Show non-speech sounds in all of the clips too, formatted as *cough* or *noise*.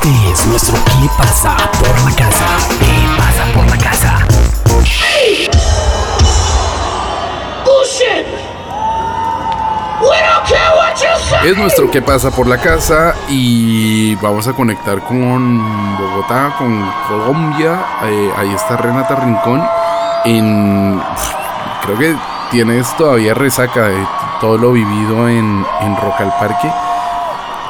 Este es nuestro ¿Qué pasa por la casa? ¿Qué pasa por la casa? Es nuestro ¿Qué pasa por la casa? Y vamos a conectar con Bogotá, con Colombia. Eh, ahí está Renata Rincón. En, creo que tienes todavía resaca de todo lo vivido en, en Rock al Parque.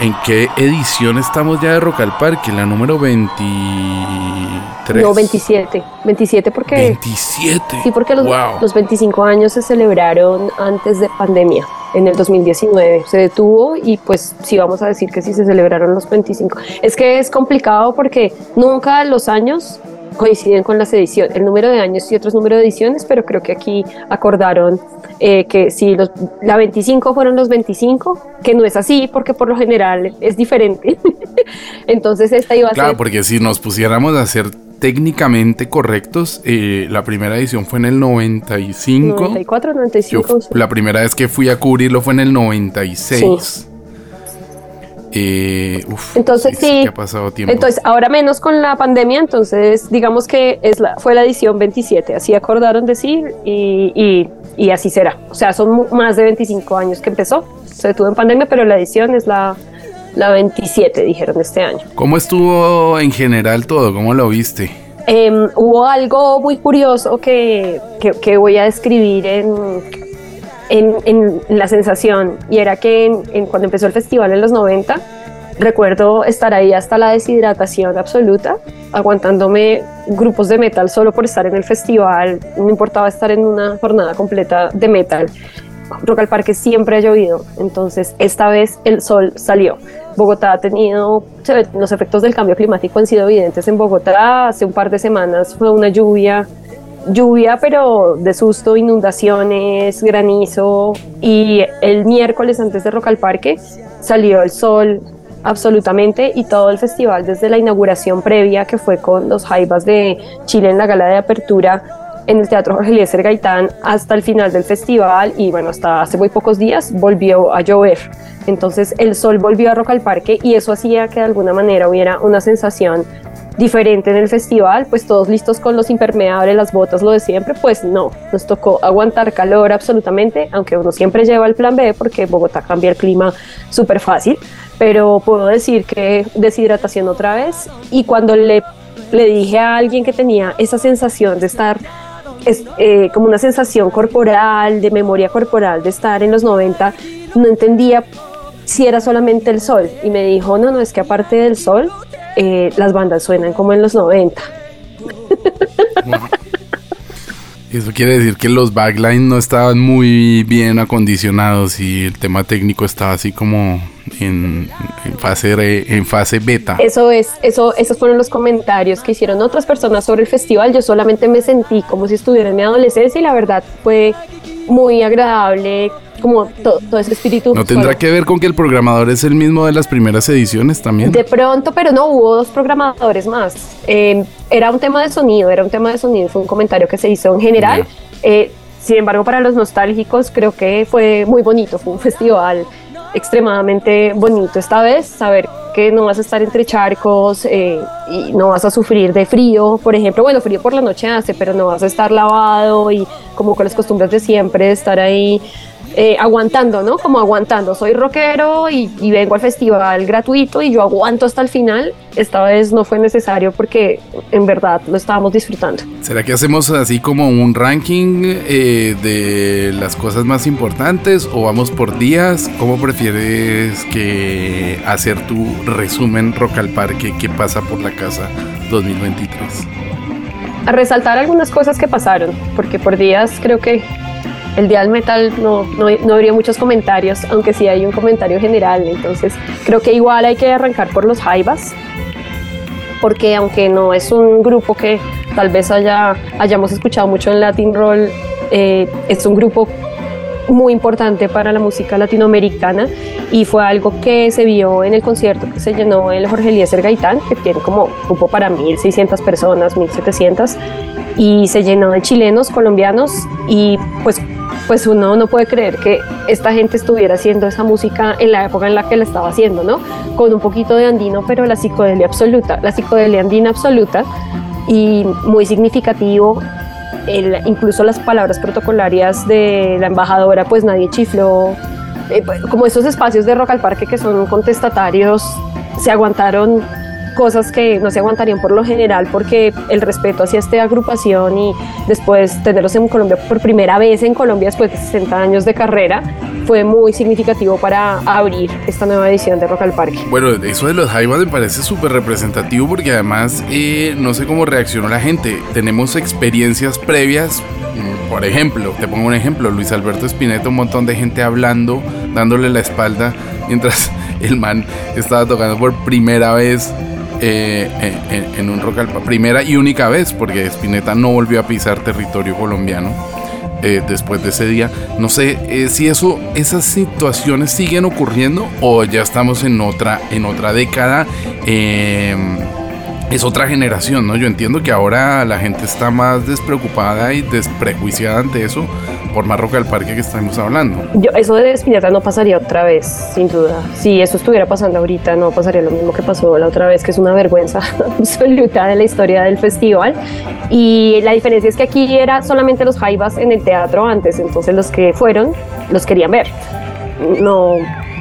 ¿En qué edición estamos ya de Rock al Parque? La número 23. No, 27. 27 porque... 27. Sí, porque los, Wow. los 25 años se celebraron antes de pandemia, en el 2019. Se detuvo y pues sí vamos a decir que sí se celebraron los 25. Es que es complicado porque nunca los años coinciden con las ediciones, el número de años y otros números de ediciones, pero creo que aquí acordaron eh, que si los, la 25 fueron los 25, que no es así porque por lo general es diferente. *laughs* Entonces esta iba a Claro, ser... porque si nos pusiéramos a ser técnicamente correctos, eh, la primera edición fue en el 95. 94, Yo, 95. sí. la primera vez que fui a cubrirlo fue en el 96. Eh, uf, Entonces es sí. ha pasado tiempo. Entonces, ahora menos con la pandemia, entonces digamos que es la, fue la edición 27, así acordaron decir y, y, y así será. O sea, son más de 25 años que empezó, se detuvo en pandemia, pero la edición es la, la 27, dijeron este año. ¿Cómo estuvo en general todo? ¿Cómo lo viste? Em, hubo algo muy curioso que, que, que voy a describir en, en, la sensación, y era que en- cuando empezó el festival en los 90, recuerdo estar ahí hasta la deshidratación absoluta, aguantándome grupos de metal solo por estar en el festival, no importaba estar en una jornada completa de metal. Rock al Parque siempre ha llovido, entonces esta vez el sol salió. Bogotá ha tenido, los efectos del cambio climático han sido evidentes en Bogotá. Hace un par de semanas fue una lluvia, lluvia pero de susto, inundaciones, granizo. Y el miércoles antes de Rock al Parque salió el sol absolutamente y todo el festival desde la inauguración previa que fue con los Jaivas de Chile en la gala de apertura en el Teatro Jorge Eliezer Gaitán hasta el final del festival y bueno, hasta hace muy pocos días volvió a llover. Entonces el sol volvió a Rock al Parque y eso hacía que de alguna manera hubiera una sensación diferente en el festival, pues todos listos con los impermeables, las botas, lo de siempre, pues no, nos tocó aguantar calor absolutamente, aunque uno siempre lleva el plan B porque Bogotá cambia el clima súper fácil, pero puedo decir que deshidratación otra vez y cuando le, le dije a alguien que tenía esa sensación de estar es eh, como una sensación corporal, de memoria corporal, de estar en los 90, no entendía si era solamente el sol. Y me dijo, no, no, es que aparte del sol, eh, las bandas suenan como en los 90. *laughs* Eso quiere decir que los backlines no estaban muy bien acondicionados y el tema técnico estaba así como en, en fase, re- en fase beta. Eso es, eso, esos fueron los comentarios que hicieron otras personas sobre el festival. Yo solamente me sentí como si estuviera en mi adolescencia y la verdad fue muy agradable, como to- todo ese espíritu. ¿No tendrá solo- que ver con que el programador es el mismo de las primeras ediciones también? De pronto, pero no, hubo dos programadores más. Eh, era un tema de sonido, era un tema de sonido, fue un comentario que se hizo en general. Eh, sin embargo, para los nostálgicos creo que fue muy bonito, fue un festival extremadamente bonito esta vez, saber que no vas a estar entre charcos eh, y no vas a sufrir de frío, por ejemplo, bueno, frío por la noche hace, pero no vas a estar lavado y como con las costumbres de siempre, estar ahí eh, aguantando, ¿no? Como aguantando. Soy rockero y, y vengo al festival gratuito y yo aguanto hasta el final. Esta vez no fue necesario porque en verdad lo estábamos disfrutando. ¿Será que hacemos así como un ranking eh, de las cosas más importantes o vamos por días? ¿Cómo prefieres que hacer tu resumen Rock al Parque que pasa por la casa 2023? A resaltar algunas cosas que pasaron, porque por días creo que el día del metal no, no, no habría muchos comentarios, aunque sí hay un comentario general. Entonces creo que igual hay que arrancar por los Jaivas, porque aunque no es un grupo que tal vez haya, hayamos escuchado mucho en Latin Roll, eh, es un grupo muy importante para la música latinoamericana y fue algo que se vio en el concierto que se llenó el Jorge Eliezer Gaitán, que tiene como grupo para 1.600 personas, 1.700, y se llenó de chilenos, colombianos y pues pues uno no puede creer que esta gente estuviera haciendo esa música en la época en la que la estaba haciendo, ¿no? Con un poquito de andino, pero la psicodelia absoluta, la psicodelia andina absoluta y muy significativo. incluso las palabras protocolarias de la embajadora, pues nadie chifló. Eh, pues, como esos espacios de Rock al Parque que son contestatarios, se aguantaron cosas que no se aguantarían por lo general porque el respeto hacia esta agrupación y después tenerlos en Colombia por primera vez en Colombia después de 60 años de carrera fue muy significativo para abrir esta nueva edición de Rock al Parque. Bueno, eso de los Jaivas me parece súper representativo porque además eh, no sé cómo reaccionó la gente. Tenemos experiencias previas mm, por ejemplo, te pongo un ejemplo, Luis Alberto Spinetta, un montón de gente hablando, dándole la espalda, mientras *laughs* el man estaba tocando por primera vez eh, en, un Rock primera y única vez, porque Spinetta no volvió a pisar territorio colombiano eh, después de ese día. No sé eh, si eso, esas situaciones siguen ocurriendo o ya estamos en otra, en otra década. Es otra generación, ¿no? Yo entiendo que ahora la gente está más despreocupada y desprejuiciada ante eso por más roca del parque que estamos hablando. Yo, eso de Espineta no pasaría otra vez, sin duda. Si eso estuviera pasando ahorita, no pasaría lo mismo que pasó la otra vez, que es una vergüenza *laughs* absoluta de la historia del festival. Y la diferencia es que aquí era solamente los jaivas en el teatro antes, entonces los que fueron los querían ver. No,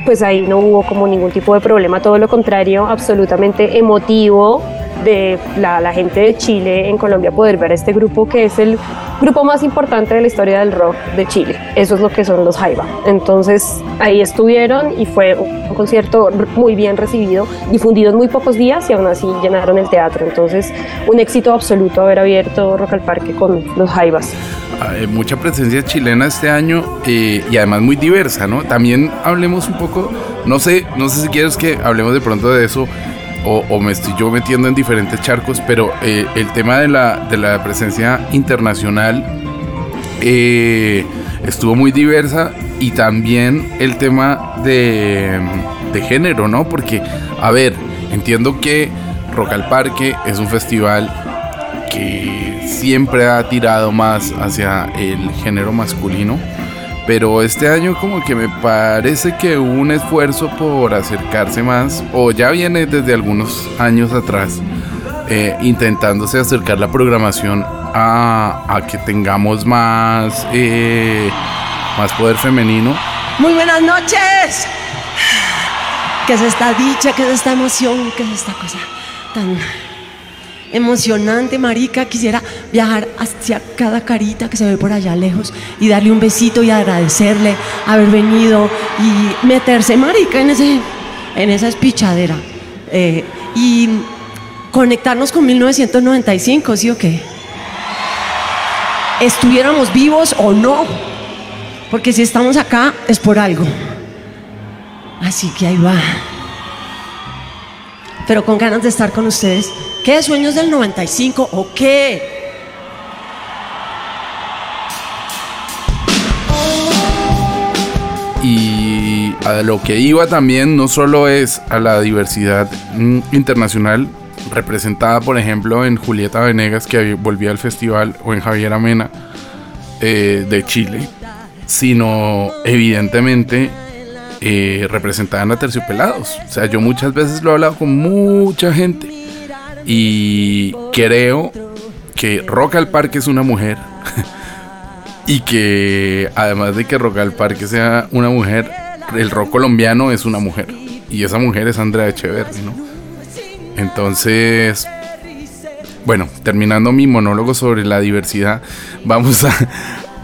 pues ahí no hubo como ningún tipo de problema, todo lo contrario, absolutamente emotivo de la, gente de Chile en Colombia poder ver este grupo que es el grupo más importante de la historia del rock de Chile. Eso es lo que son los Jaiba. Entonces ahí estuvieron y fue un concierto muy bien recibido, difundido en muy pocos días y aún así llenaron el teatro. Entonces un éxito absoluto haber abierto Rock al Parque con los Jaivas. Hay mucha presencia chilena este año eh, y además muy diversa, ¿no? También hablemos un poco, no sé, no sé si quieres que hablemos de pronto de eso o, me estoy yo metiendo en diferentes charcos, pero eh, el tema de la, de la presencia internacional eh, estuvo muy diversa y también el tema de, de género, ¿no? Porque, a ver, entiendo que Rock al Parque es un festival que siempre ha tirado más hacia el género masculino pero este año como que me parece que hubo un esfuerzo por acercarse más, o ya viene desde algunos años atrás, eh, intentándose acercar la programación a, que tengamos más, eh, más poder femenino. Muy buenas noches. ¿Qué es esta dicha? ¿Qué es esta emoción? ¿Qué es esta cosa tan emocionante, marica. Quisiera viajar hacia cada carita que se ve por allá lejos y darle un besito y agradecerle haber venido y meterse, marica, en, ese, en esa espichadera. Eh, y conectarnos con 1995, ¿sí o qué? Estuviéramos vivos o no, porque si estamos acá es por algo. Así que ahí va. Pero con ganas de estar con ustedes ¿Qué sueños del 95 o qué? Y a lo que iba también no solo es a la diversidad mm, internacional representada, por ejemplo, en Julieta Venegas, que volvía al festival, o en Javier Amena, eh, de Chile, sino evidentemente eh, representaban a terciopelados. O sea, yo muchas veces lo he hablado con mucha gente y creo que Rock al Parque es una mujer. *laughs* y que además de que Rock al Parque sea una mujer, el rock colombiano es una mujer. Y esa mujer es Andrea Echeverri, ¿no? Entonces, bueno, terminando mi monólogo sobre la diversidad, *laughs* vamos a,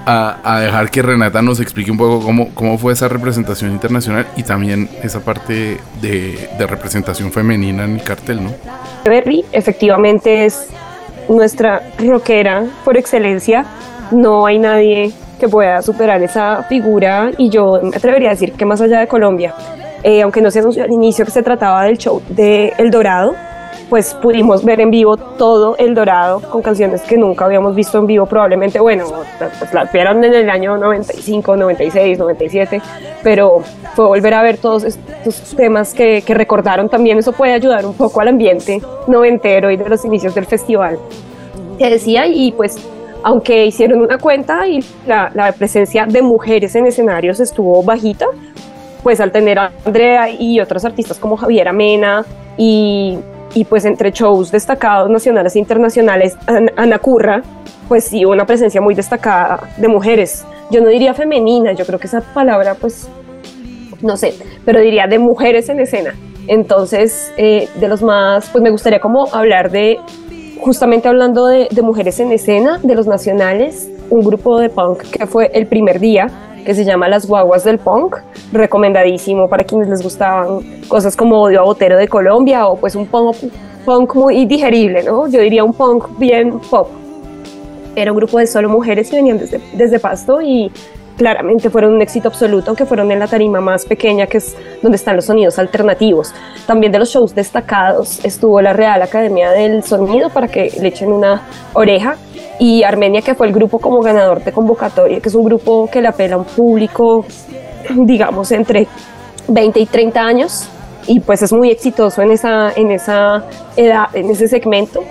dejar que Renata nos explique un poco cómo, cómo fue esa representación internacional y también esa parte de, de representación femenina en el cartel, ¿no? Berry efectivamente es nuestra rockera por excelencia. No hay nadie que pueda superar esa figura y yo me atrevería a decir que más allá de Colombia, eh, aunque no se anunció al inicio que se trataba del show de El Dorado, pues pudimos ver en vivo todo El Dorado con canciones que nunca habíamos visto en vivo, probablemente, bueno, pues las vieron en el año 95, 96, 97, pero fue volver a ver todos estos temas que, que recordaron también, eso puede ayudar un poco al ambiente noventero y de los inicios del festival. Te decía, y pues aunque hicieron una cuenta y la, la presencia de mujeres en escenarios estuvo bajita, pues al tener a Andrea y otros artistas como Javier Amena y, y pues entre shows destacados nacionales e internacionales, Ana Curra, pues sí, una presencia muy destacada de mujeres. Yo no diría femenina, yo creo que esa palabra pues, no sé, pero diría de mujeres en escena. Entonces, eh, de los más, pues me gustaría como hablar de, justamente hablando de mujeres en escena, de los nacionales, un grupo de punk que fue el primer día, que se llama Las Guaguas del Punk, recomendadísimo para quienes les gustaban cosas como Odio a Botero de Colombia o pues un punk, punk muy digerible, ¿no? Yo diría un punk bien pop. Era un grupo de solo mujeres que venían desde, desde Pasto y claramente fueron un éxito absoluto, aunque fueron en la tarima más pequeña, que es donde están los sonidos alternativos. También de los shows destacados estuvo la Real Academia del Sonido para que le echen una oreja y Armenia, que fue el grupo como ganador de convocatoria, que es un grupo que le apela a un público, digamos, entre 20 y 30 años, y pues es muy exitoso en esa, en esa edad, en ese segmento.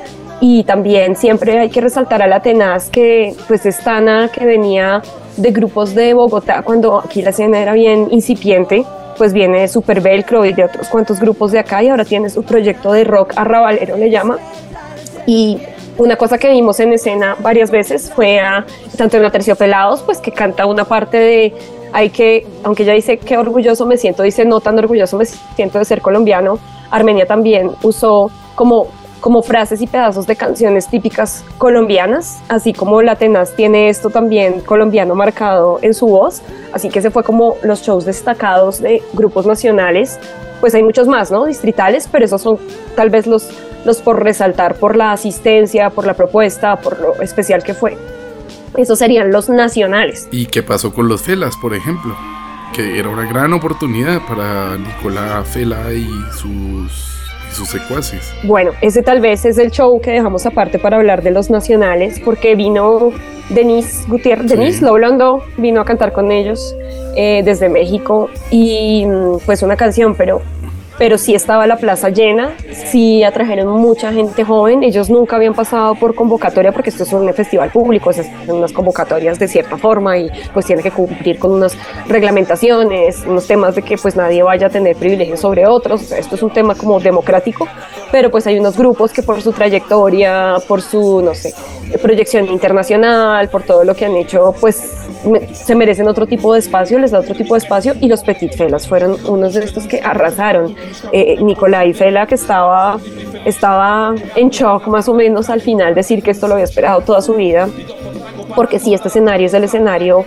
Y también siempre hay que resaltar a la Tenaz, que pues es Tana, que venía de grupos de Bogotá, cuando aquí la escena era bien incipiente, pues viene de Super Velcro y de otros cuantos grupos de acá, y ahora tiene su proyecto de rock arrabalero, le llama. Y una cosa que vimos en escena varias veces fue a, tanto en Terciopelados, pues que canta una parte de hay que, aunque ella dice que orgulloso me siento, dice no tan orgulloso me siento de ser colombiano, Armenia también usó como, como frases y pedazos de canciones típicas colombianas, así como la Tenaz tiene esto también colombiano marcado en su voz, así que se fue como los shows destacados de grupos nacionales, pues hay muchos más, ¿no? Distritales, pero esos son tal vez los los por resaltar por la asistencia, por la propuesta, por lo especial que fue. Esos serían los nacionales. ¿Y qué pasó con los Felas, por ejemplo? Que era una gran oportunidad para Nicolás Fela y sus, sus secuaces. Bueno, ese tal vez es el show que dejamos aparte para hablar de los nacionales, porque vino Denise Gutiérrez, Denise Loblondo vino a cantar con ellos eh, desde México y mm, pues una canción, pero pero sí estaba la plaza llena, sí atrajeron mucha gente joven, ellos nunca habían pasado por convocatoria porque esto es un festival público, es unas convocatorias de cierta forma y pues tiene que cumplir con unas reglamentaciones, unos temas de que pues nadie vaya a tener privilegios sobre otros, esto es un tema como democrático, pero pues hay unos grupos que por su trayectoria, por su, no sé, proyección internacional, por todo lo que han hecho, pues se merecen otro tipo de espacio, les da otro tipo de espacio y los Petit Felas fueron unos de estos que arrasaron. Eh, Nicolai Fela que estaba, estaba en shock más o menos al final decir que esto lo había esperado toda su vida porque sí, este escenario es el escenario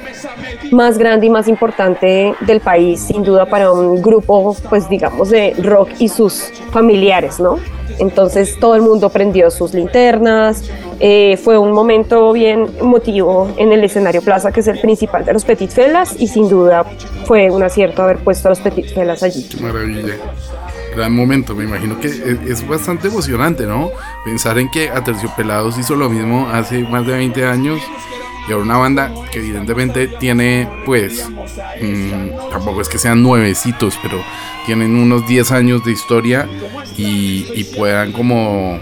más grande y más importante del país, sin duda para un grupo, pues digamos, de rock y sus familiares, ¿no? Entonces todo el mundo prendió sus linternas, eh, fue un momento bien emotivo en el escenario Plaza, que es el principal de los Petit Felas, y sin duda fue un acierto haber puesto a los Petit Felas allí. Qué maravilla. Gran momento, me imagino que es, bastante emocionante, ¿no? Pensar en que Aterciopelados hizo lo mismo hace más de 20 años y ahora una banda que evidentemente tiene, pues, mm, tampoco es que sean nuevecitos, pero tienen unos 10 años de historia y, puedan como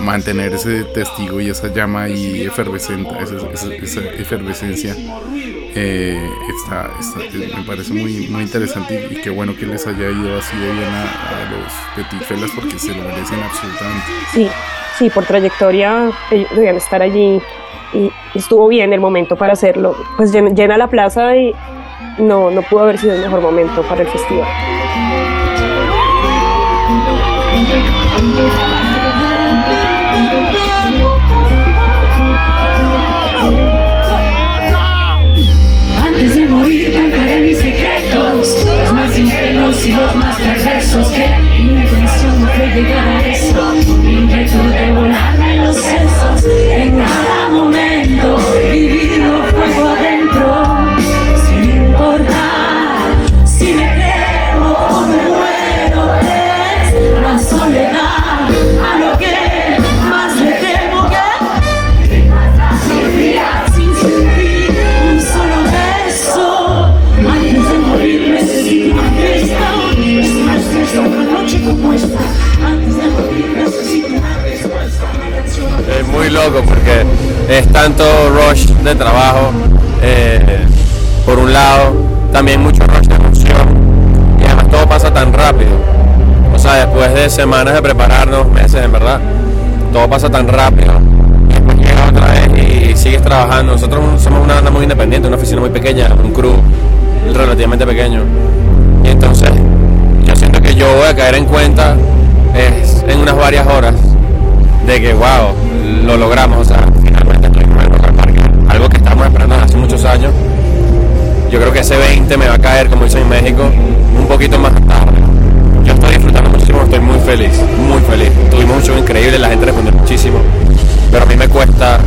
mantener ese testigo y esa llama ahí efervescente, esa, efervescencia. Eh, está, me parece muy, muy interesante y, qué bueno que les haya ido así de bien a, los Petit Felas porque se lo merecen absolutamente. Sí, sí, por trayectoria ellos debían estar allí y estuvo bien el momento para hacerlo. Pues llena la plaza y no, no pudo haber sido el mejor momento para el festival. Antes de morir contaré mis secretos, los más ingenuos y los más perversos que mi intención no fue llegar a eso, mi inquietud de volar en los sesos, en cada tanto rush de trabajo, eh, por un lado, también mucho rush de emoción, y además todo pasa tan rápido. O sea, después de semanas de prepararnos, meses en verdad, todo pasa tan rápido. Y sigues trabajando. Nosotros somos una banda muy independiente, una oficina muy pequeña, un crew relativamente pequeño. Y entonces yo siento que yo voy a caer en cuenta en unas varias horas de que, wow, lo logramos. O sea, estamos esperando hace muchos años. Yo creo que ese 20 me va a caer, como dicen en México, un poquito más tarde. Yo estoy disfrutando muchísimo, estoy muy feliz, muy feliz. Tuvimos un show increíble, la gente respondió muchísimo. Pero a mí me cuesta,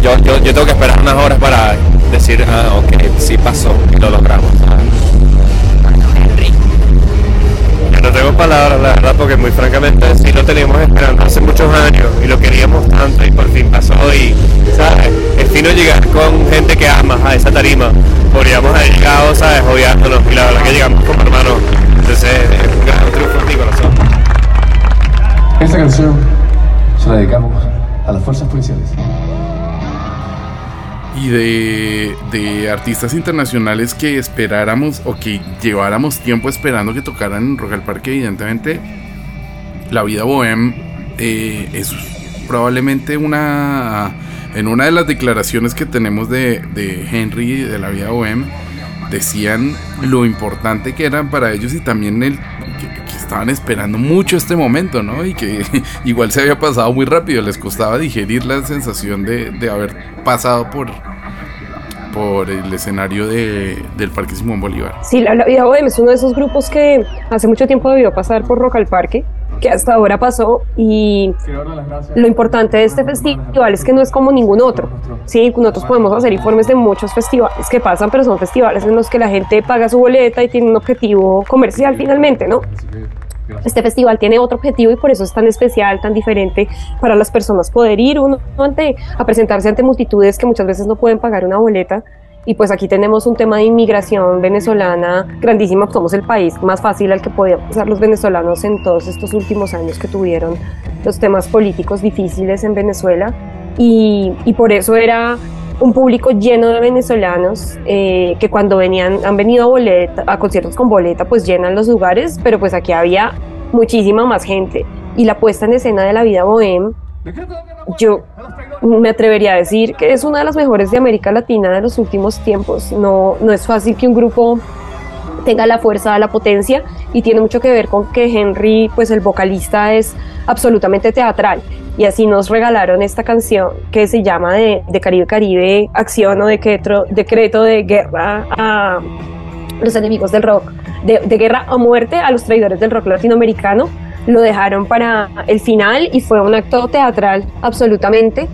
yo, yo, tengo que esperar unas horas para decir, ah, ok, sí pasó y lo logramos. No tengo palabras, la verdad, porque muy francamente sí lo teníamos esperando hace muchos años y lo queríamos tanto y por fin pasó y, ¿sabes? Es fino llegar con gente que amas a esa tarima. Podríamos haber llegado, ¿sabes? Odiándonos y la verdad que llegamos como hermanos. Entonces es un gran triunfo en mi corazón. Esta canción se la dedicamos a las fuerzas policiales. Y de, de artistas internacionales que esperáramos o que lleváramos tiempo esperando que tocaran en Rock al Parque, evidentemente, La Vida Bohem eh, es probablemente una. En una de las declaraciones que tenemos de, de Henry de La Vida Bohem, decían lo importante que eran para ellos y también el estaban esperando mucho este momento, ¿no? Y que *laughs* igual se había pasado muy rápido, les costaba digerir la sensación de, de haber pasado por, por el escenario de, del Parque Simón Bolívar. Sí, La, la Vida Bohem es uno de esos grupos que hace mucho tiempo debió pasar por Rock al Parque, que hasta ahora pasó y lo importante de este festival es que no es como ningún otro. Sí, nosotros podemos hacer informes de muchos festivales que pasan, pero son festivales en los que la gente paga su boleta y tiene un objetivo comercial finalmente, ¿no? Este festival tiene otro objetivo y por eso es tan especial, tan diferente para las personas poder ir uno ante, a presentarse ante multitudes que muchas veces no pueden pagar una boleta. Y pues aquí tenemos un tema de inmigración venezolana grandísimo. Somos el país más fácil al que podían pasar los venezolanos en todos estos últimos años que tuvieron los temas políticos difíciles en Venezuela. Y, y por eso era un público lleno de venezolanos eh, que cuando venían, han venido a, boleta, a conciertos con boleta, pues llenan los lugares, pero pues aquí había muchísima más gente. Y la puesta en escena de la vida bohem, yo me atrevería a decir que es una de las mejores de América Latina de los últimos tiempos. No, no es fácil que un grupo tenga la fuerza, la potencia y tiene mucho que ver con que Henry, pues el vocalista es absolutamente teatral y así nos regalaron esta canción que se llama de, de Caribe Caribe, acción o decreto, decreto de guerra a los enemigos del rock, de, de guerra a muerte a los traidores del rock latinoamericano. Lo dejaron para el final y fue un acto teatral absolutamente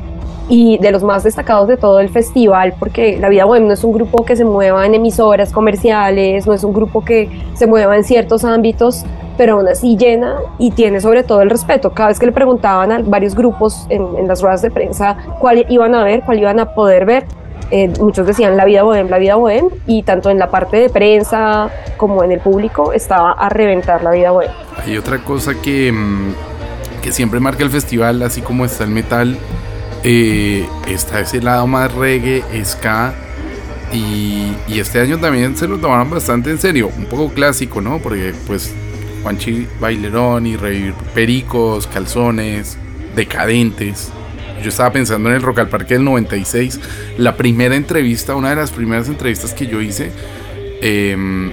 y de los más destacados de todo el festival, porque La Vida Bohem no es un grupo que se mueva en emisoras comerciales, no es un grupo que se mueva en ciertos ámbitos, pero aún así llena y tiene sobre todo el respeto. Cada vez que le preguntaban a varios grupos en, en las ruedas de prensa cuál iban a ver, cuál iban a poder ver, eh, muchos decían La Vida Bohem, La Vida Bohem, y tanto en la parte de prensa como en el público estaba a reventar La Vida Bohem. Hay otra cosa que, mm, que siempre marca el festival, así como está el metal, eh, está ese lado más reggae, ska. Y, este año también se lo tomaron bastante en serio, un poco clásico, ¿no? Porque pues Juanchi Bailerón y Revivir Pericos, Calzones, Decadentes. Yo estaba pensando en el Rock al Parque del 96, la primera entrevista, una de las primeras entrevistas que yo hice eh,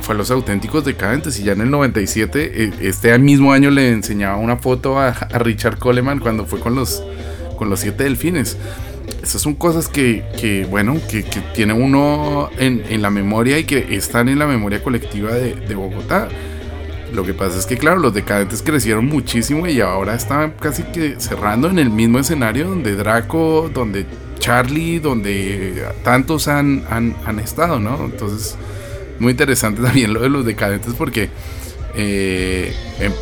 fue a los auténticos decadentes y ya en el 97, eh, este mismo año le enseñaba una foto a Richard Coleman cuando fue con los con los siete delfines. Esas son cosas que, que bueno, que, que, tiene uno en, en, la memoria y que están en la memoria colectiva de, de, Bogotá. Lo que pasa es que, claro, los decadentes crecieron muchísimo y ahora están casi que cerrando en el mismo escenario donde Draco, donde Charlie, donde tantos han, han, han estado, ¿no? Entonces, muy interesante también lo de los decadentes porque eh, em,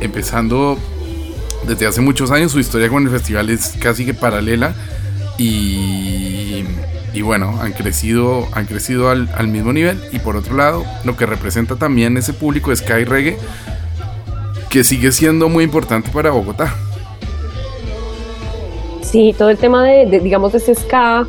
empezando desde hace muchos años. Su historia con el festival es casi que paralela. Y, y bueno, han crecido, han crecido al, al, mismo nivel. Y por otro lado, lo que representa también ese público de Sky Reggae, que sigue siendo muy importante para Bogotá. Sí, todo el tema de, de, digamos, de ese ska,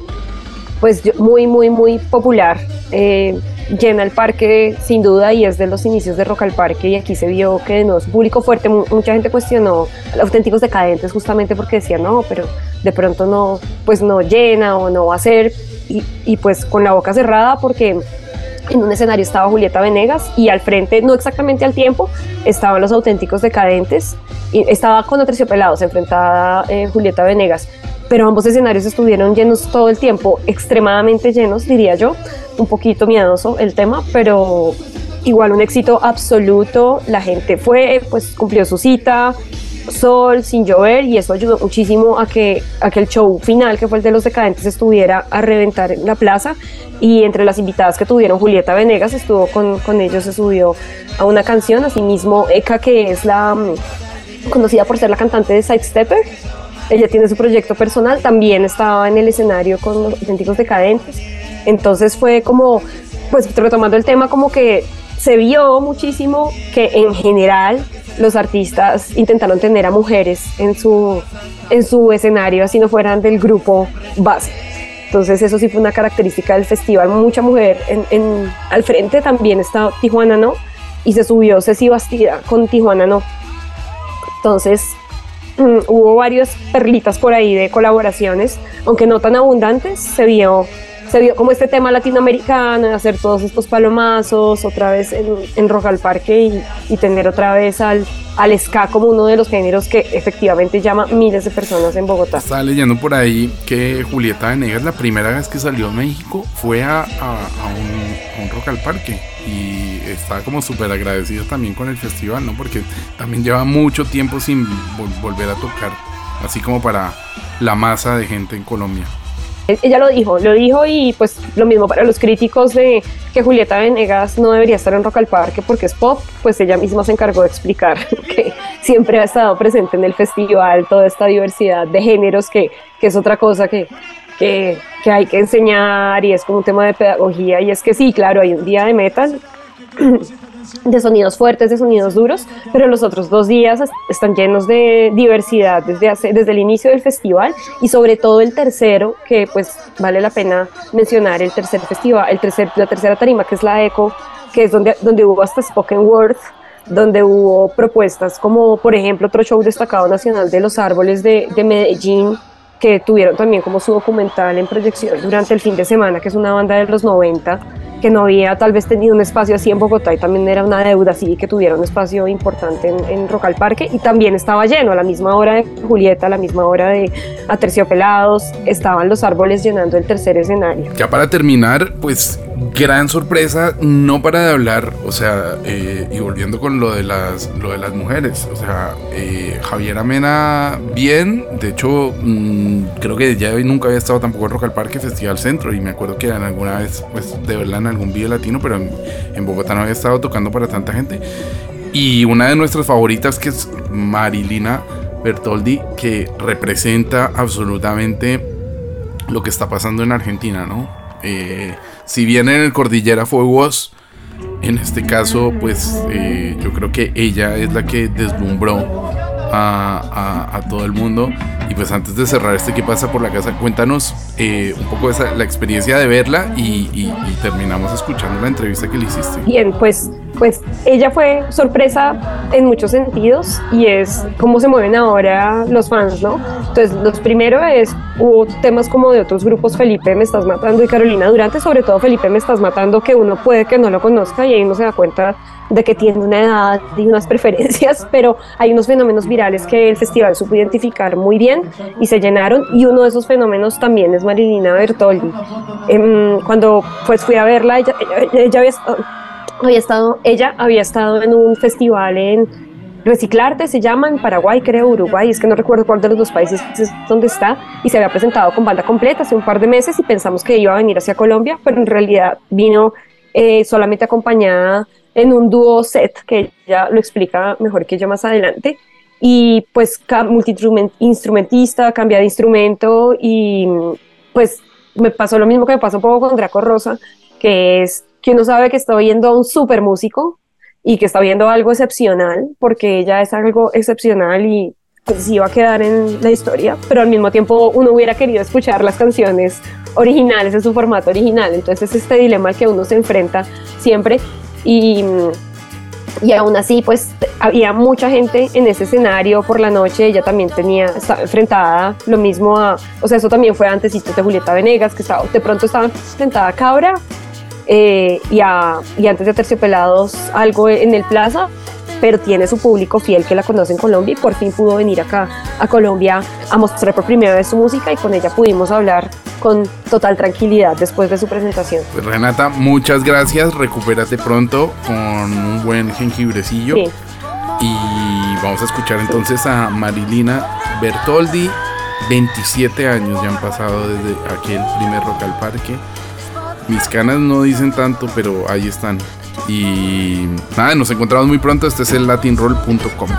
pues muy, muy, muy popular. Eh, llena el parque sin duda y es de los inicios de Rock al Parque y aquí se vio que no es público fuerte. Mu- Mucha gente cuestionó auténticos decadentes justamente porque decía no, pero de pronto no, pues no llena o no va a ser y, y pues con la boca cerrada porque en un escenario estaba Julieta Venegas y al frente, no exactamente al tiempo, estaban los auténticos decadentes y estaba con Aterciopelados enfrentada eh, Julieta Venegas, pero ambos escenarios estuvieron llenos todo el tiempo, extremadamente llenos, diría yo, un poquito miedoso el tema, pero igual un éxito absoluto, la gente fue, pues cumplió su cita, sol, sin llover, y eso ayudó muchísimo a que, a que el show final, que fue el de los decadentes, estuviera a reventar en la plaza. Y entre las invitadas que tuvieron, Julieta Venegas estuvo con, con ellos, se subió a una canción, asimismo Eka, que es la mm, conocida por ser la cantante de Sidestepper. Ella tiene su proyecto personal, también estaba en el escenario con los auténticos decadentes. Entonces fue como, pues retomando el tema, como que se vio muchísimo que en general los artistas intentaron tener a mujeres en su, en su escenario, así no fueran del grupo base. Entonces eso sí fue una característica del festival, mucha mujer en, en- al frente también está Tijuana No y se subió Ceci Bastida con Tijuana No. Entonces hubo varias perlitas por ahí de colaboraciones, aunque no tan abundantes, se vio, se vio como este tema latinoamericano, de hacer todos estos palomazos otra vez en, en al Parque y, tener otra vez al, al ska como uno de los géneros que efectivamente llama miles de personas en Bogotá. Estaba leyendo por ahí que Julieta Venegas la primera vez que salió a México fue a, a- un, a Rock al Parque y está como súper agradecida también con el festival, ¿no? Porque también lleva mucho tiempo sin vol- volver a tocar, así como para la masa de gente en Colombia. Ella lo dijo, lo dijo y pues lo mismo para los críticos de que Julieta Venegas no debería estar en Rock al Parque porque es pop, pues ella misma se encargó de explicar *laughs* que siempre ha estado presente en el festival toda esta diversidad de géneros que, que es otra cosa que, que, que hay que enseñar y es como un tema de pedagogía y es que sí, claro, hay un día de metal *clears throat* de sonidos fuertes, de sonidos duros, pero los otros dos días est- están llenos de diversidad desde, desde el inicio del festival y sobre todo el tercero, que pues vale la pena mencionar, el tercer festival, el tercer, la tercera tarima, que es la ECO, que es donde, donde hubo hasta Spoken Word, donde hubo propuestas como, por ejemplo, otro show destacado nacional de los árboles de, de Medellín, que tuvieron también como su documental en proyección durante el fin de semana, que es una banda de los 90, que no había tal vez tenido un espacio así en Bogotá y también era una deuda así que tuviera un espacio importante en, en Rock al Parque y también estaba lleno a la misma hora de Julieta, a la misma hora de Aterciopelados, estaban los árboles llenando el tercer escenario. Ya para terminar, pues gran sorpresa, no para de hablar, o sea, eh, y volviendo con lo de las, lo de las mujeres, o sea, eh, Javier Amena, bien, de hecho, mm, creo que ya nunca había estado tampoco en Rock al Parque Festival Centro, y me acuerdo que alguna vez, pues, de verla algún video latino, pero en, Bogotá no había estado tocando para tanta gente. Y una de nuestras favoritas, que es Marilina Bertoldi, que representa absolutamente lo que está pasando en Argentina, ¿no? Eh, si bien en el Cordillera fue en este caso, pues eh, yo creo que ella es la que deslumbró a, todo el mundo. Y pues antes de cerrar este que pasa por la casa, cuéntanos eh, un poco esa, la experiencia de verla y, y- y terminamos escuchando la entrevista que le hiciste. Bien, pues, pues ella fue sorpresa en muchos sentidos y es cómo se mueven ahora los fans, ¿no? Entonces, los primero es, hubo temas como de otros grupos, Felipe Me Estás Matando y Carolina Durante, sobre todo Felipe Me Estás Matando, que uno puede que no lo conozca y ahí uno se da cuenta de que tiene una edad y unas *laughs* preferencias, pero hay unos fenómenos virales que el festival supo identificar muy bien y se llenaron y uno de esos fenómenos también es Marilina Bertoldi. Em, cuando pues fui a verla, ella, ella- ella había, había estado, ella había estado en un festival en Reciclarte, se llama, en Paraguay, creo, Uruguay, es que no recuerdo cuál de los dos países es donde está, y se había presentado con banda completa hace un par de meses y pensamos que iba a venir hacia Colombia, pero en realidad vino eh, solamente acompañada en un dúo set, que ella lo explica mejor que yo más adelante, y pues multi-instrumentista, cambia de instrumento y pues me pasó lo mismo que me pasó un poco con Draco Rosa, que es que uno sabe que está oyendo a un super músico y que está viendo algo excepcional, porque ella es algo excepcional y pues sí iba a quedar en la historia, pero al mismo tiempo uno hubiera querido escuchar las canciones originales en su formato original. Entonces es este dilema al que uno se enfrenta siempre y, y aún así pues había mucha gente en ese escenario por la noche, ella también tenía, estaba enfrentada lo mismo a, o sea, eso también fue antes de Julieta Venegas, que estaba, de pronto estaba enfrentada a Cabra eh, y, a, y antes de Terciopelados algo en el Plaza, pero tiene su público fiel que la conoce en Colombia y por fin pudo venir acá a Colombia a mostrar por primera vez su música y con ella pudimos hablar con total tranquilidad después de su presentación. Pues Renata, muchas gracias, recupérate pronto con un buen jengibrecillo. Sí. Y vamos a escuchar entonces a Marilina Bertoldi. 27 años ya han pasado desde aquel primer Rock al Parque. Mis canas no dicen tanto, pero ahí están. Y nada, nos encontramos muy pronto. Este es el latinroll.com.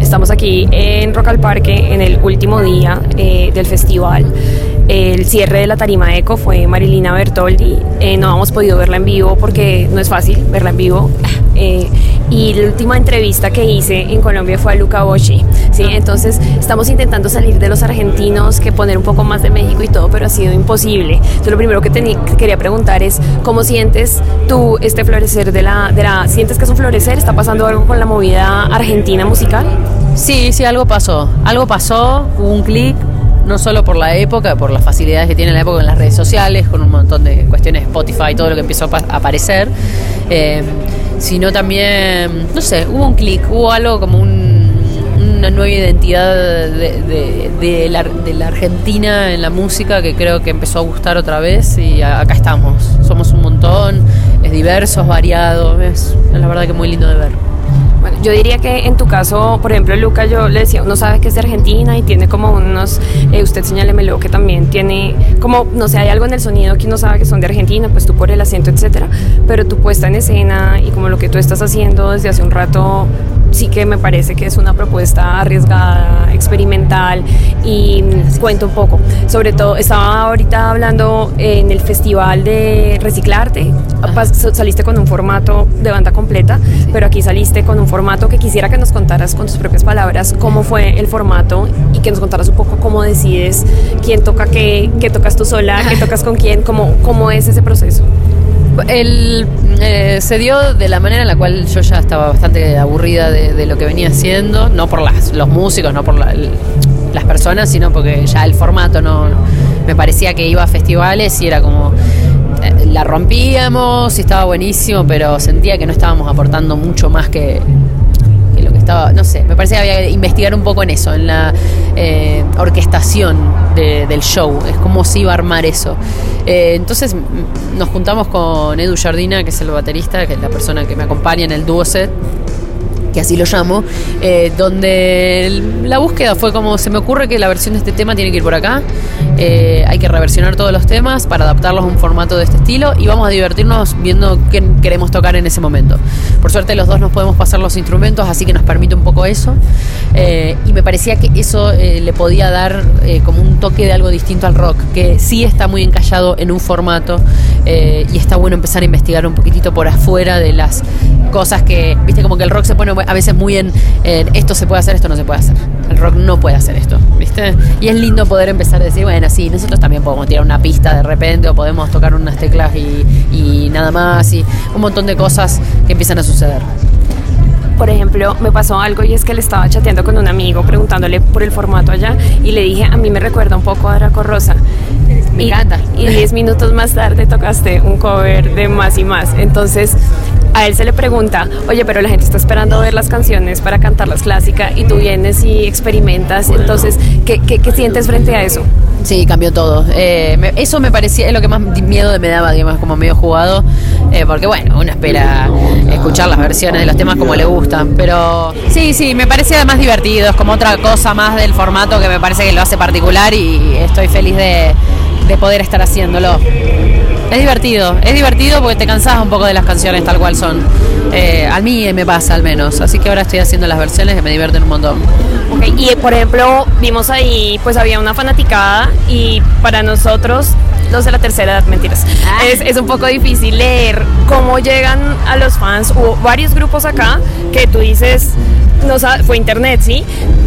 Estamos aquí en Rock al Parque en el último día eh, del festival. El cierre de la tarima Eco fue Marilina Bertoldi. Eh, no hemos podido verla en vivo porque no es fácil verla en vivo. Eh, y la última entrevista que hice en Colombia fue a Luca Bocci. ¿Sí? Entonces estamos intentando salir de los argentinos, que poner un poco más de México y todo, pero ha sido imposible. Entonces lo primero que, quería preguntar es, ¿cómo sientes tú este florecer de la, de la... ¿Sientes que es un florecer? ¿Está pasando algo con la movida argentina musical? Sí, sí, algo pasó. Algo pasó, hubo un clic, no solo por la época, por las facilidades que tiene la época en las redes sociales, con un montón de cuestiones Spotify, todo lo que empezó a aparecer, eh, sino también, no sé, hubo un clic, hubo algo como un- una nueva identidad de, de- de la, de la Argentina en la música que creo que empezó a gustar otra vez y acá estamos. Somos un montón, es diverso, es variado, es la verdad que muy lindo de ver. Bueno, yo diría que en tu caso, por ejemplo, Luca, yo le decía, uno sabe que es de Argentina y tiene como unos, eh, usted señálemelo, que también tiene, como, no sé, hay algo en el sonido que uno sabe que son de Argentina, pues tú por el acento, etcétera, pero tu puesta en escena y como lo que tú estás haciendo desde hace un rato, sí que me parece que es una propuesta arriesgada, experimental y cuento un poco. Sobre todo, estaba ahorita hablando en el festival de Reciclarte, saliste con un formato de banda completa, pero aquí saliste con un formato que quisiera que nos contaras con tus propias palabras cómo fue el formato y que nos contaras un poco cómo decides quién toca qué, qué tocas tú sola, qué tocas con quién, cómo, cómo es ese proceso. El, eh, se dio de la manera en la cual yo ya estaba bastante aburrida de, de lo que venía haciendo, no por las, los músicos, no por la- las personas, sino porque ya el formato no me parecía que iba a festivales y era como eh, la rompíamos y estaba buenísimo, pero sentía que no estábamos aportando mucho más que no sé, me parecía que había que investigar un poco en eso, en la eh, orquestación de- del show, es cómo se iba a armar eso. Eh, entonces nos juntamos con Edu Jardina, que es el baterista, que es la persona que me acompaña en el dúo set, que así lo llamo, eh, donde la búsqueda fue como se me ocurre que la versión de este tema tiene que ir por acá, eh, hay que reversionar todos los temas para adaptarlos a un formato de este estilo y vamos a divertirnos viendo qué queremos tocar en ese momento. Por suerte los dos nos podemos pasar los instrumentos, así que nos permite un poco eso eh, y me parecía que eso eh, le podía dar eh, como un toque de algo distinto al rock, que sí está muy encallado en un formato eh, y está bueno empezar a investigar un poquitito por afuera de las cosas que, viste, como que el rock se pone a veces muy en, en esto se puede hacer, esto no se puede hacer. El rock no puede hacer esto, ¿viste? Y es lindo poder empezar a decir, bueno, sí, nosotros también podemos tirar una pista de repente o podemos tocar unas teclas y, y nada más y un montón de cosas que empiezan a suceder. Por ejemplo, me pasó algo y es que le estaba chateando con un amigo preguntándole por el formato allá y le dije, a mí me recuerda un poco a Draco Rosa. Me y, encanta. Y 10 minutos más tarde tocaste un cover de Más y Más. Entonces, a él se le pregunta, oye, pero la gente está esperando ver las canciones para cantarlas clásicas y tú vienes y experimentas. Entonces, ¿qué, qué, qué sientes frente a eso? Sí, cambió todo. Eh, me- eso me parecía, es lo que más miedo me daba, digamos, como medio jugado, eh, porque bueno, uno espera escuchar las versiones de los temas como le gustan, pero sí, sí, me parecía más divertido, es como otra cosa más del formato que me parece que lo hace particular y estoy feliz de, de poder estar haciéndolo. Es divertido, es divertido porque te cansas un poco de las canciones tal cual son. Eh, a mí me pasa al menos, así que ahora estoy haciendo las versiones que me divierten un montón. Ok, y por ejemplo, vimos ahí, pues había una fanaticada y para nosotros los de la tercera edad, mentiras. Es, es un poco difícil leer cómo llegan a los fans. Hubo varios grupos acá que tú dices, no fue internet, ¿sí?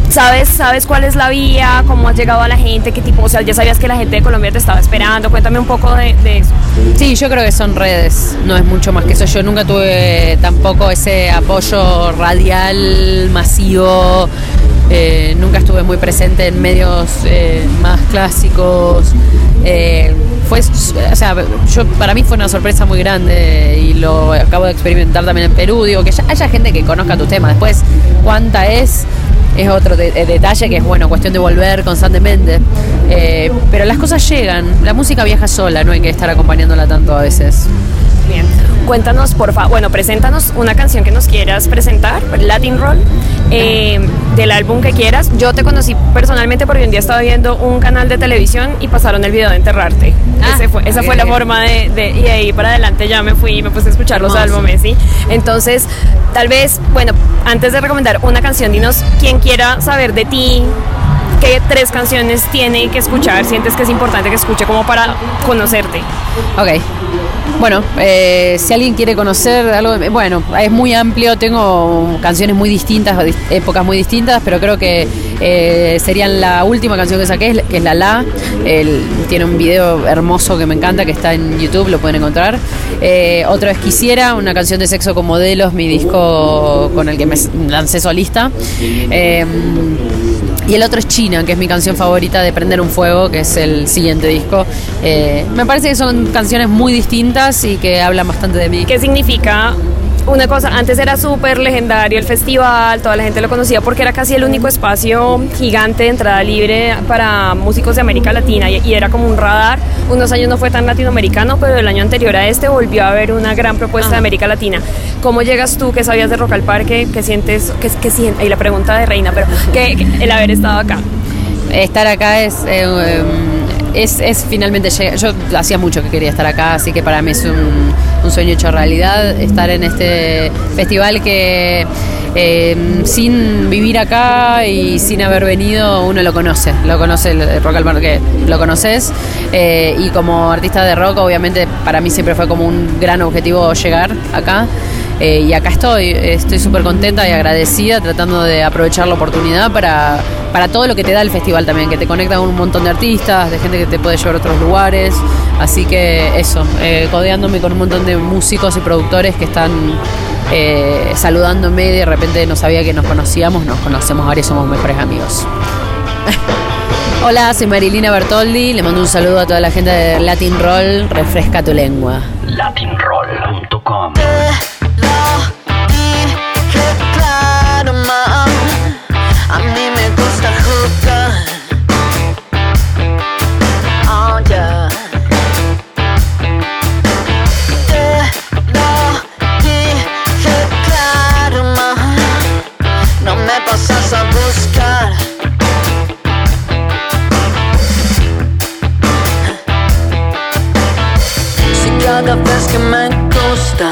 ¿Sabes, ¿Sabes cuál es la vía? ¿Cómo has llegado a la gente? ¿Qué tipo? O sea, ya sabías que la gente de Colombia te estaba esperando. Cuéntame un poco de, de eso. Sí, yo creo que son redes, no es mucho más que eso. Yo nunca tuve tampoco ese apoyo radial, masivo. eh, nunca estuve muy presente en medios eh, más clásicos. Eh, fue, o sea, yo, para mí fue una sorpresa muy grande y lo acabo de experimentar también en Perú. Digo, que ya haya gente que conozca tu tema. Después, cuánta es, es otro de- detalle que es bueno, cuestión de volver constantemente. Eh, pero las cosas llegan, la música viaja sola, no hay que estar acompañándola tanto a veces. Bien. Cuéntanos, por favor, bueno, preséntanos una canción que nos quieras presentar, Latin Roll, eh, del álbum que quieras. Yo te conocí personalmente porque un día estaba viendo un canal de televisión y pasaron el video de Enterrarte. Ah, Ese fue- esa fue la forma de, de- Y de ahí para adelante ya me fui y me puse a escuchar los álbumes, ¿sí? Entonces, tal vez, bueno, antes de recomendar una canción, dinos quien quiera saber de ti. ¿Qué tres canciones tiene que escuchar? ¿Sientes que es importante que escuche como para conocerte? Ok. Bueno, eh, si alguien quiere conocer algo, de- bueno, es muy amplio, tengo canciones muy distintas, dis- épocas muy distintas, pero creo que eh, serían la última canción que saqué, que es La La, El- tiene un video hermoso que me encanta, que está en YouTube, lo pueden encontrar. Eh, otro es Quisiera, una canción de sexo con modelos, mi disco con el que me lancé solista. Y el otro es China, que es mi canción favorita de Prender un Fuego, que es el siguiente disco. Eh, me parece que son canciones muy distintas y que hablan bastante de mí. ¿Qué significa? Una cosa, antes era súper legendario el festival, toda la gente lo conocía porque era casi el único espacio gigante de entrada libre para músicos de América Latina y, y era como un radar. Unos años no fue tan latinoamericano, pero el año anterior a este volvió a haber una gran propuesta de América Latina. ¿Cómo llegas tú? ¿Qué sabías de Rock al Parque? ¿Qué sientes? ¿Qué, qué sientes? Y la pregunta de Reina, pero ¿qué, qué- el haber estado acá? Estar acá es, eh, eh, es, es finalmente llegar. Yo hacía mucho que quería estar acá, así que para mí es un, un sueño hecho realidad estar en este festival que eh, sin vivir acá y sin haber venido uno lo conoce, lo conoce el, Rock al Parque, lo conoces eh, y como artista de rock obviamente para mí siempre fue como un gran objetivo llegar acá. Eh, y acá estoy, estoy súper contenta y agradecida tratando de aprovechar la oportunidad para, para todo lo que te da el festival también, que te conecta con un montón de artistas, de gente que te puede llevar a otros lugares. Así que eso, eh, codeándome con un montón de músicos y productores que están eh, saludándome y de repente no sabía que nos conocíamos, nos conocemos ahora y somos mejores amigos. *laughs* Hola, soy Marilina Bertoldi, le mando un saludo a toda la gente de Latin Roll, refresca tu lengua. Latinroll.com a mí me gusta jugar. Oh, yeah. Te lo dije claro, ma, no me pasas a buscar. Si cada vez que me gusta